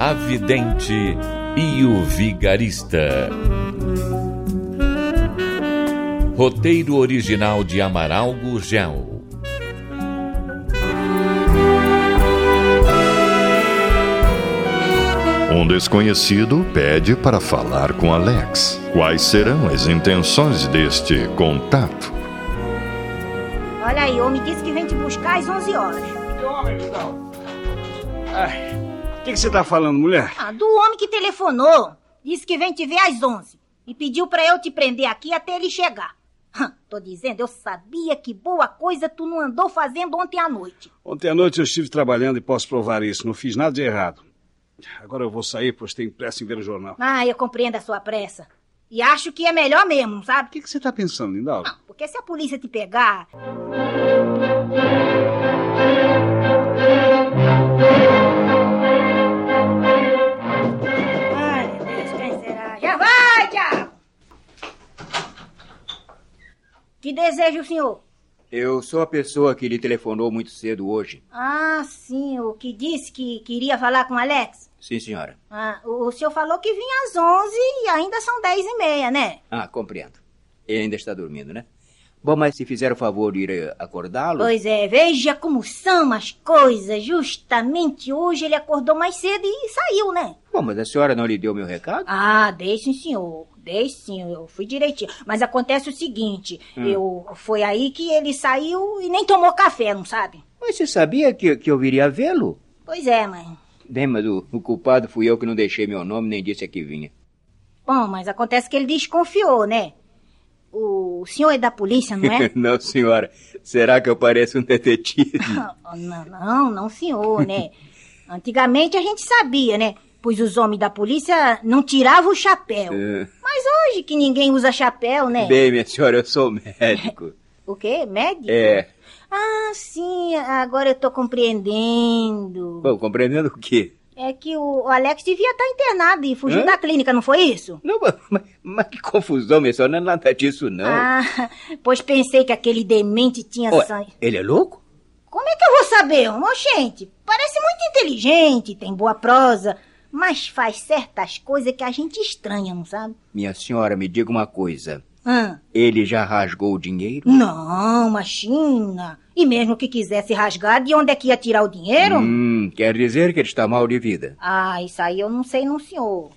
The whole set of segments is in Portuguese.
A Vidente e o Vigarista. Roteiro original de Amaral Gurgel. Um desconhecido pede para falar com Alex. Quais serão as intenções deste contato? Olha aí, o homem disse que vem te buscar às 11 horas. Que homem, então? Ai, que, que você tá falando, mulher? Ah, do homem que telefonou. Disse que vem te ver às 11. E pediu pra eu te prender aqui até ele chegar. Tô dizendo, eu sabia que boa coisa tu não andou fazendo ontem à noite. Ontem à noite eu estive trabalhando e posso provar isso. Não fiz nada de errado. Agora eu vou sair, pois tenho pressa em ver o jornal. Ah, eu compreendo a sua pressa. E acho que é melhor mesmo, sabe? O que, que você tá pensando, Lindalva? Não, porque se a polícia te pegar. Que deseja o senhor? Eu sou a pessoa que lhe telefonou muito cedo hoje. Ah, sim, o que disse que queria falar com Alex? Sim, senhora. Ah, o, o senhor falou que vinha às 11 e ainda são 10 e meia, né? Ah, compreendo. Ele ainda está dormindo, né? Bom, mas se fizer o favor de ir eh, acordá-lo. Pois é, veja como são as coisas. Justamente hoje ele acordou mais cedo e saiu, né? Bom, mas a senhora não lhe deu meu recado? Ah, dei sim, senhor. Sim, eu fui direitinho. Mas acontece o seguinte, eu foi aí que ele saiu e nem tomou café, não sabe? Mas você sabia que, que eu viria vê-lo? Pois é, mãe. Bem, mas o, o culpado fui eu que não deixei meu nome nem disse a que vinha. Bom, mas acontece que ele desconfiou, né? O senhor é da polícia, não é? não, senhora. Será que eu pareço um detetive? Não, não, não, senhor, né? Antigamente a gente sabia, né? Pois os homens da polícia não tiravam o chapéu. É. Mas hoje que ninguém usa chapéu, né? Bem, minha senhora, eu sou médico. O quê? Médico? É. Ah, sim, agora eu tô compreendendo. Bom, compreendendo o quê? É que o Alex devia estar internado e fugiu Hã? da clínica, não foi isso? Não, mas, mas- que confusão, minha senhora. Não é nada disso, não. Ah, pois pensei que aquele demente tinha Ué, sangue. ele é louco? Como é que eu vou saber, ô gente? Parece muito inteligente, tem boa prosa, mas faz certas coisas que a gente estranha, não sabe? Minha senhora, me diga uma coisa. Hã? Ele já rasgou o dinheiro? Não, machina. E mesmo que quisesse rasgar, de onde é que ia tirar o dinheiro? Hum, quer dizer que ele está mal de vida. Ah, isso aí eu não sei não, senhor.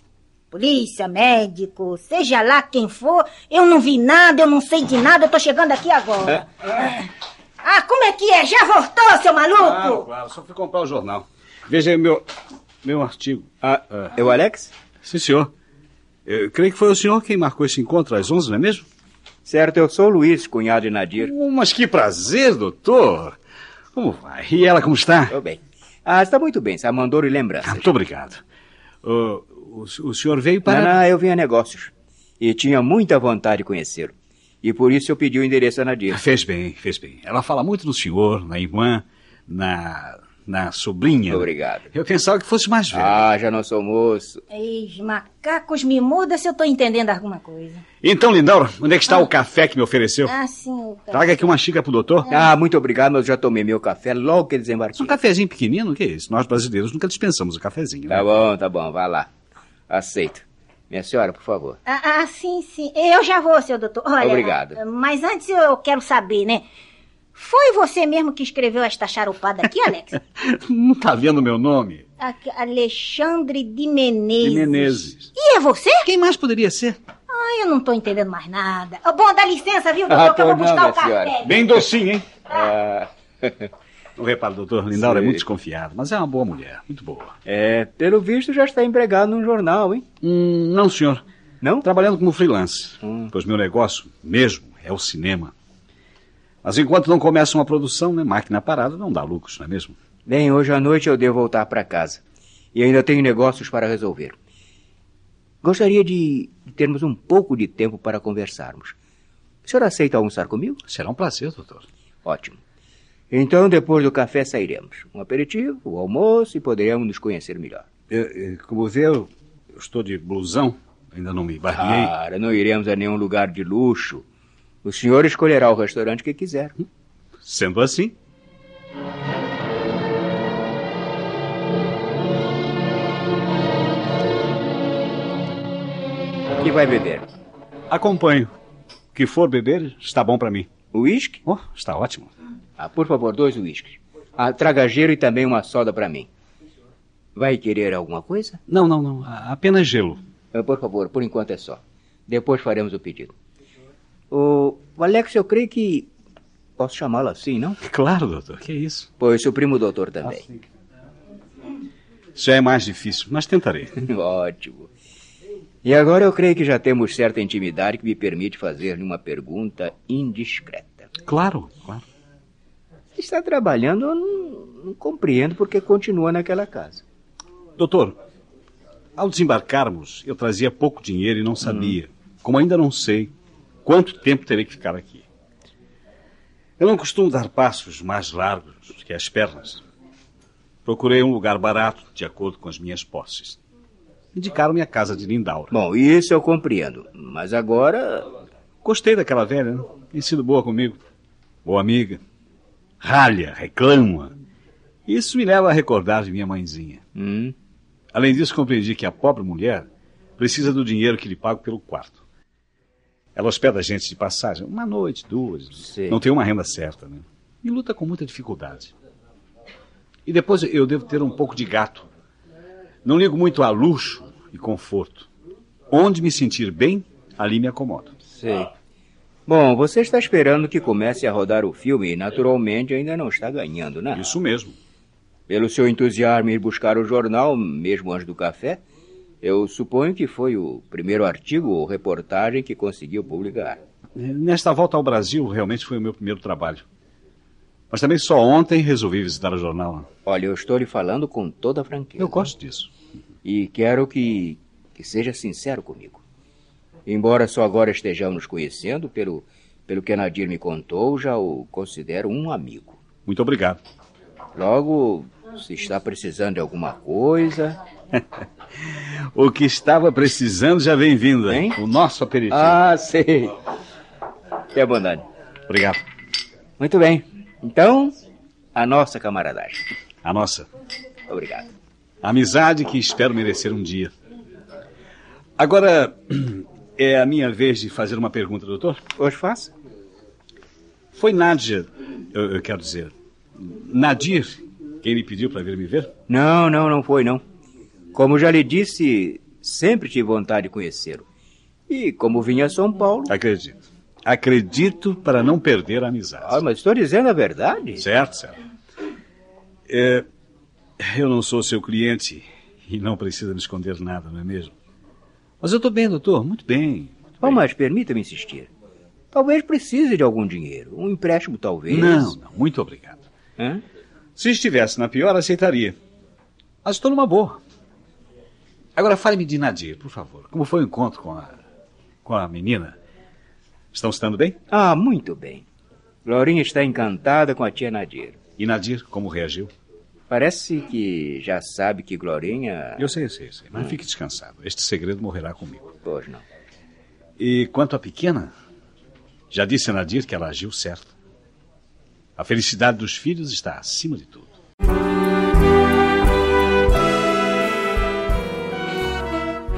Polícia, médico, seja lá quem for, eu não vi nada, eu não sei de nada, eu tô chegando aqui agora. Ah, como é que é? Já voltou, seu Claro, maluco? claro. Só fui comprar o jornal. Veja aí meu, meu artigo. Ah, Ah. é o Alex? Sim, senhor. Eu creio que foi o senhor quem marcou esse encontro às 11, não é mesmo? Certo, eu sou o Luiz, cunhado de Nadir. Oh, mas que prazer, doutor. Como vai? E ela como está? Tô bem. Ah, está muito bem, sabe? Mandou e lembranças. Muito obrigado. O, o, o senhor veio Não, para... não, eu vim a negócios. E tinha muita vontade de conhecê-lo. E por isso eu pedi o endereço a Nadir. Fez bem, fez bem. Ela fala muito no senhor, na irmã, na, na sobrinha. Obrigado. Eu pensava que fosse mais velho. Ah, já não sou moço. Ei, macacos me muda se eu tô entendendo alguma coisa. Então, Lindaura, onde é que está o café que me ofereceu? Ah, sim, o cara. Traga aqui uma xícara pro doutor. Ah, muito obrigado, mas eu já tomei meu café logo que desembarquei. Um cafezinho pequenino, o que é isso? Nós brasileiros nunca dispensamos o cafezinho. né? Tá bom, tá bom, vá lá. Aceito. Minha senhora, por favor. Ah, ah, sim, sim. Eu já vou, seu doutor. Olha, Obrigado. Mas antes eu quero saber, né? Foi você mesmo que escreveu esta charupada aqui, Alex? Não tá vendo meu nome? Aqui, Alexandre de Menezes. De Menezes. E é você? Quem mais poderia ser? Ai, eu não tô entendendo mais nada. Ah, Bom, dá licença, viu, doutor, Ah, que eu vou não, buscar o café. Bem docinho, hein? Ah, Não repara, doutor, Lindaura é muito desconfiado, mas é uma boa mulher, muito boa. é, pelo visto já está empregado num jornal, hein? Hum, não, senhor. Não? Trabalhando como freelance. Hum. Pois meu negócio mesmo é o cinema. Mas enquanto não começa uma produção, né, máquina parada não dá lucros, não é mesmo? Bem, hoje à noite eu devo voltar para casa. E ainda tenho negócios para resolver. Gostaria de termos um pouco de tempo para conversarmos. O senhor aceita almoçar comigo? Será um prazer, doutor. Ótimo. Então, depois do café, sairemos. Um aperitivo, o um almoço e poderemos nos conhecer melhor. Eu, eu, como vê, eu, estou de blusão. Ainda não me barbeei. Cara, não iremos a nenhum lugar de luxo. O senhor escolherá o restaurante que quiser. Sendo assim. O que vai beber? Acompanho. O que for beber, está bom para mim. Uísque? Oh, está ótimo. Ah, por favor, dois uísques. Ah, tragageiro e também uma soda para mim. Vai querer alguma coisa? Não, não, não. Apenas gelo. Ah, por favor, por enquanto é só. Depois faremos o pedido. O, o Alex, eu creio que posso chamá-lo assim, não? Claro, doutor. Que é isso? Pois o primo doutor também. Já é mais difícil, mas tentarei. Ótimo. E agora eu creio que já temos certa intimidade que me permite fazer-lhe uma pergunta indiscreta. Claro, claro está trabalhando, eu não, não compreendo porque continua naquela casa. Doutor, ao desembarcarmos, eu trazia pouco dinheiro e não sabia, hum. como ainda não sei, quanto tempo terei que ficar aqui. Eu não costumo dar passos mais largos que as pernas. Procurei um lugar barato, de acordo com as minhas posses. Indicaram-me a casa de Lindaura. Bom, isso eu compreendo. Mas agora. Gostei daquela velha, né? Tem sido boa comigo. Boa amiga ralha, reclama. Isso me leva a recordar de minha mãezinha. Hum. Além disso, compreendi que a pobre mulher precisa do dinheiro que lhe pago pelo quarto. Ela hospeda gente de passagem, uma noite, duas. Não tem uma renda certa, né? E luta com muita dificuldade. E depois eu devo ter um pouco de gato. Não ligo muito a luxo e conforto. Onde me sentir bem, ali me acomodo. Sim. Bom, você está esperando que comece a rodar o filme e, naturalmente, ainda não está ganhando, né? Isso mesmo. Pelo seu entusiasmo em ir buscar o jornal, mesmo antes do café, eu suponho que foi o primeiro artigo ou reportagem que conseguiu publicar. Nesta volta ao Brasil, realmente foi o meu primeiro trabalho. Mas também só ontem resolvi visitar o jornal. Olha, eu estou lhe falando com toda a franqueza. Eu gosto disso. E quero que, que seja sincero comigo. Embora só agora estejamos nos conhecendo, pelo, pelo que Nadir me contou, já o considero um amigo. Muito obrigado. Logo, se está precisando de alguma coisa. O que estava precisando já vem vindo, hein? O nosso aperitivo. Ah, sei. Que bondade. Obrigado. Muito bem. Então, a nossa camaradagem. A nossa. Obrigado. Amizade que espero merecer um dia. Agora, é a minha vez de fazer uma pergunta, doutor? Hoje faça. Foi Nádia, eu, eu, quero dizer, Nadir, quem lhe pediu para vir me ver? Não, não, não foi, não. Como já lhe disse, sempre tive vontade de conhecê-lo. E como vinha a São Paulo... Acredito. Acredito para não perder a amizade. Ah, mas estou dizendo a verdade. Certo, certo. É, eu não sou seu cliente e não precisa me esconder nada, não é mesmo? Mas eu estou bem, doutor, muito bem. Muito oh, mas permita-me insistir. Talvez precise de algum dinheiro. Um empréstimo, talvez. Não, não, muito obrigado. Hã? Se estivesse na pior, aceitaria. Mas estou numa boa. Agora fale-me de Nadir, por favor. Como foi o encontro com a, com a menina? Estão estando bem? Ah, muito bem. Glorinha está encantada com a tia Nadir. E Nadir, como reagiu? Parece que já sabe que Glorinha. Eu sei, eu sei, eu sei. Mas hum. fique descansado. Este segredo morrerá comigo. Pois não. E quanto à pequena, já disse a Nadir que ela agiu certo. A felicidade dos filhos está acima de tudo.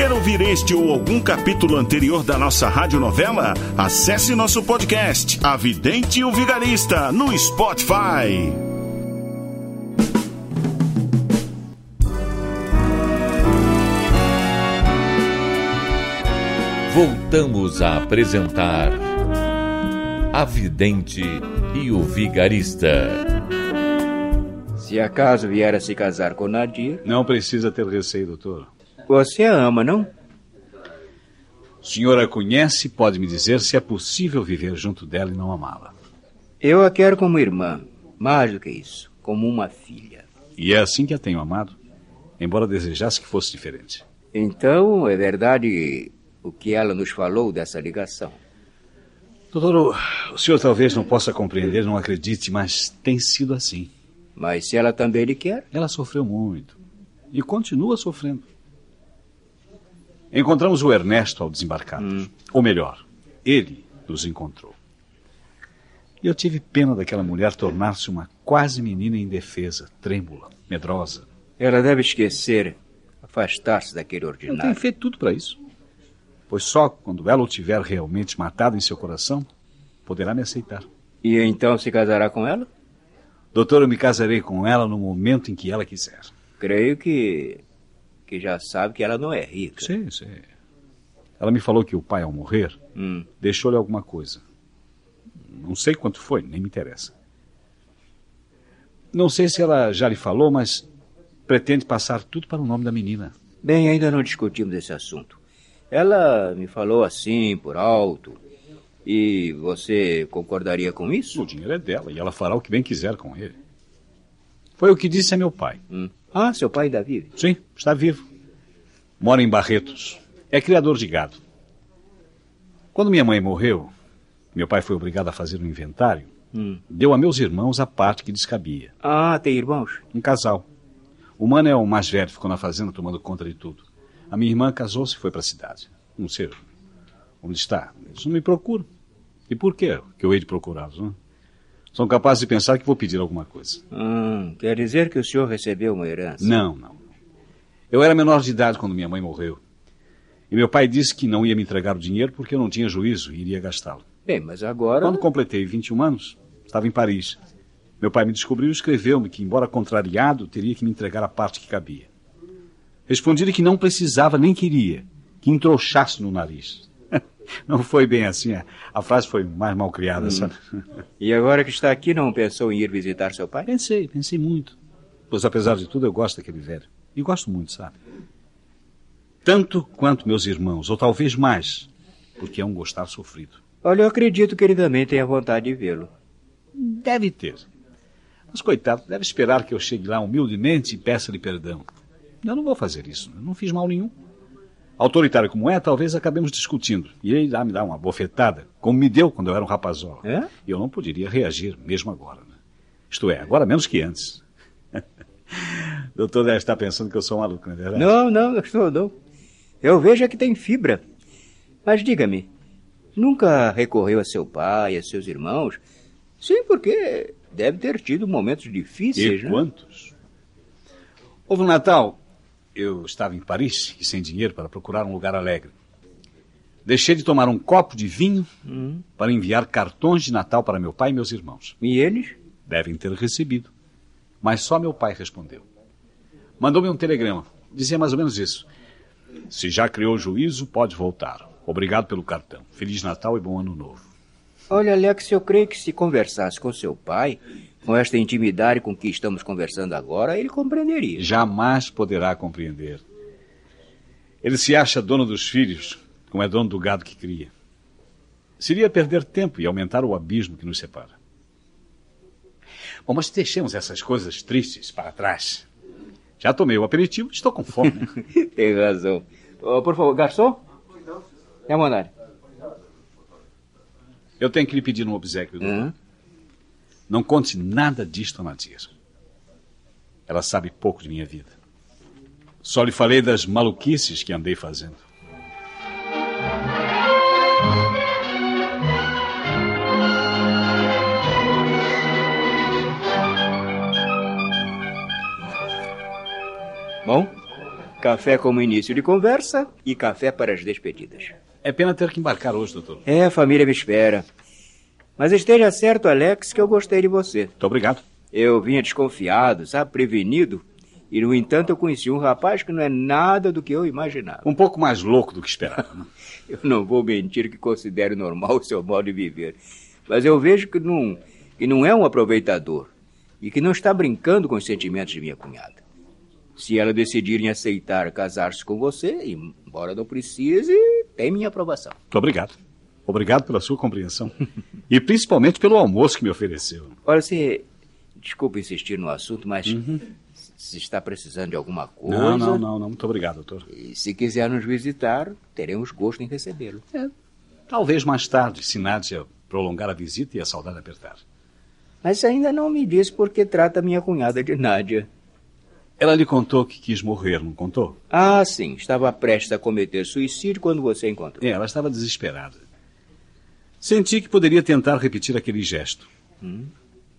Quer ouvir este ou algum capítulo anterior da nossa radionovela? Acesse nosso podcast, A Vidente e o Vigarista, no Spotify. voltamos a apresentar A Vidente e o Vigarista. Se acaso vier a se casar com Nadir, Não precisa ter receio, doutor. Você a ama, não? O senhor a conhece e pode me dizer se é possível viver junto dela e não amá-la. Eu a quero como irmã, mais do que isso, como uma filha. E é assim que a tenho amado, embora desejasse que fosse diferente. Então, é verdade o que ela nos falou dessa ligação. Doutor, o- o senhor talvez não possa compreender, não acredite, mas tem sido assim. Mas se ela também lhe quer, Ela sofreu muito e continua sofrendo. Encontramos o Ernesto ao desembarcarmos. Ou melhor, ele nos encontrou. E eu tive pena daquela mulher tornar-se uma quase menina indefesa, trêmula, medrosa. ela deve esquecer, afastar-se daquele Eu tenho ordinário. feito tudo para isso. Pois só quando ela o tiver realmente matado em seu coração, poderá me aceitar. E então se casará com ela? Doutor, eu me casarei com ela no momento em que ela quiser. Creio que. Que já sabe que ela não é rica. Sim, sim. Ela me falou que o pai, ao morrer, Hum. deixou-lhe alguma coisa. Não sei quanto foi, nem me interessa. Não sei se ela já lhe falou, mas pretende passar tudo para o nome da menina. Bem, ainda não discutimos esse assunto. Ela me falou assim, por alto. E você concordaria com isso? O dinheiro é dela e ela fará o que bem quiser com ele. Foi o que disse a meu pai. Hum. Ah, seu pai ainda vive? Sim, está vivo. Mora em Barretos. É criador de gado. Quando minha mãe morreu, meu pai foi obrigado a fazer um inventário. Hum. Deu a meus irmãos a parte que lhes cabia. Ah, tem irmãos? Um casal. O mano é o mais velho, ficou na fazenda tomando conta de tudo. A minha irmã casou-se e foi para a cidade. Não sei onde está. Eles não me procuram. E por quê que eu hei de procurá-los? Não? São capazes de pensar que vou pedir alguma coisa. Hum, quer dizer que o senhor recebeu uma herança? Não, não. Eu era menor de idade quando minha mãe morreu. E meu pai disse que não ia me entregar o dinheiro porque eu não tinha juízo e iria gastá-lo. Bem, mas agora. Quando completei 21 anos, estava em Paris. Meu pai me descobriu e escreveu-me que, embora contrariado, teria que me entregar a parte que cabia. Respondi-lhe que não precisava nem queria, que entrouxasse no nariz. Não foi bem assim, a- frase foi mais mal criada, sabe? E agora que está aqui, não pensou em ir visitar seu pai? Pensei, pensei muito. Pois apesar de tudo, eu gosto daquele velho. E gosto muito, sabe? Tanto quanto meus irmãos, ou talvez mais, porque é um gostar sofrido. Olha, eu acredito que ele também tenha vontade de vê-lo. Deve ter. Mas, coitado, deve esperar que eu chegue lá humildemente e peça-lhe perdão. Eu não vou fazer isso. Eu não fiz mal nenhum. Autoritário como é, talvez acabemos discutindo. E ele irá me dar uma bofetada, como me deu quando eu era um rapazola. É? E eu não poderia reagir, mesmo agora. né? Isto é, agora menos que antes. o doutor deve estar pensando que eu sou um maluco, não é verdade? Não, não, eu estou não. Eu vejo é que tem fibra. Mas diga-me, nunca recorreu a seu pai, a seus irmãos? Sim, porque deve ter tido momentos difíceis, E né? quantos? Houve um Natal. Eu estava em Paris e sem dinheiro para procurar um lugar alegre. Deixei de tomar um copo de vinho Hum. para enviar cartões de Natal para meu pai e meus irmãos. E eles? Devem ter recebido. Mas só meu pai respondeu. Mandou-me um telegrama. Dizia mais ou menos isso. Se já criou juízo, pode voltar. Obrigado pelo cartão. Feliz Natal e bom Ano Novo. Olha, Alex, eu creio que se conversasse com seu pai, com esta intimidade com que estamos conversando agora, ele compreenderia. jamais poderá compreender. Ele se acha dono dos filhos, como é dono do gado que cria. Seria perder tempo e aumentar o abismo que nos separa. Bom, mas deixemos essas coisas tristes para trás. Já tomei o aperitivo, estou com fome. né? Tem razão. Ô, por favor, garçom? É mandar. Eu tenho que lhe pedir um obsequio. Hã? Não conte nada disto a Nadir. Ela sabe pouco de minha vida. Só lhe falei das maluquices que andei fazendo. Bom, café como início de conversa e café para as despedidas. É pena ter que embarcar hoje, doutor. É, a família me espera. Mas esteja certo, Alex, que eu gostei de você. Muito obrigado. Eu vinha desconfiado, sabe, prevenido, E, no entanto, eu conheci um rapaz que não é nada do que eu imaginava. Um pouco mais louco do que esperava. Né? eu não vou mentir que considero normal o seu modo de viver. Mas eu vejo que não, que não é um aproveitador e que não está brincando com os sentimentos de minha cunhada. Se ela decidir em aceitar casar-se com você, embora não precise, tem minha aprovação. Muito obrigado. Obrigado pela sua compreensão. e principalmente pelo almoço que me ofereceu. Olha, você. Desculpa insistir no assunto, mas. Uhum. Se está precisando de alguma coisa. Não, não, não, não. Muito obrigado, doutor. E se quiser nos visitar, teremos gosto em recebê-lo. É, talvez mais tarde, se Nádia prolongar a visita e a saudade apertar. Mas ainda não me disse por que trata minha cunhada de Nádia. Ela lhe contou que quis morrer, não contou? Ah, sim. Estava prestes a cometer suicídio quando você encontrou. É, ela estava desesperada. Senti que poderia tentar repetir aquele gesto. Hum?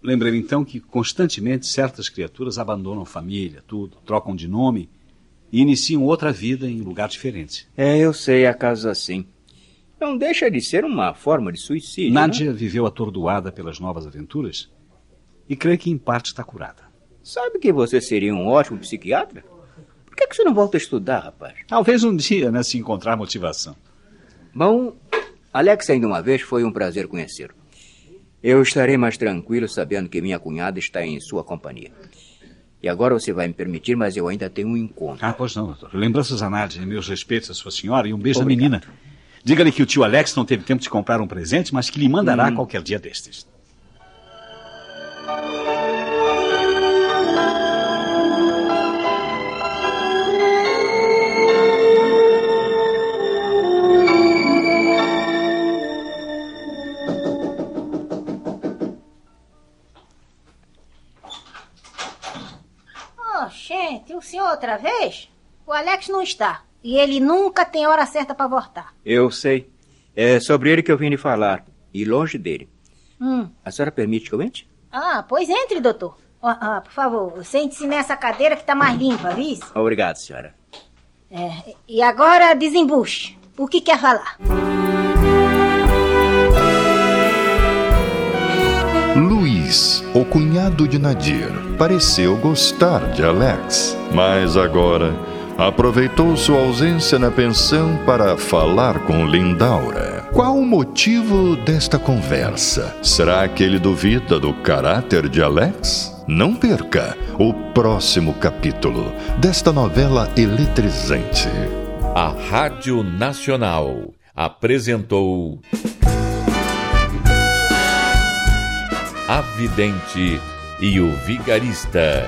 Lembrei então que constantemente certas criaturas abandonam família, tudo, trocam de nome e iniciam outra vida em lugar diferente. É, eu sei, há casos assim. Não deixa de ser uma forma de suicídio. Nádia né? viveu atordoada pelas novas aventuras e creio que em parte está curada. Sabe que você seria um ótimo psiquiatra? Por que, que você não volta a estudar, rapaz? Talvez um dia, né, se encontrar motivação. Bom, Alex, ainda uma vez foi um prazer conhecê-lo. Eu estarei mais tranquilo sabendo que minha cunhada está em sua companhia. E agora você vai me permitir, mas eu ainda tenho um encontro. Ah, pois não, doutor. Lembranças a Nádia, meus respeitos à sua senhora e um beijo Obrigado. à menina. Diga-lhe que o tio Alex não teve tempo de comprar um presente, mas que lhe mandará hum. qualquer dia destes. Não está. E ele nunca tem hora certa para voltar. Eu sei. É sobre ele que eu vim lhe falar. E longe dele. Hum. A senhora permite que eu entre? Ah, pois entre, doutor. Ah, por favor, sente-se nessa cadeira que está mais limpa, viu? Obrigado, senhora. É, e agora desembuche. O que quer falar? Luiz, o cunhado de Nadir, pareceu gostar de Alex, mas agora aproveitou sua ausência na pensão para falar com Lindaura. Qual o motivo desta conversa? Será que ele duvida do caráter de Alex? Não perca o próximo capítulo desta novela eletrizante. A Rádio Nacional apresentou. A Vidente e o Vigarista.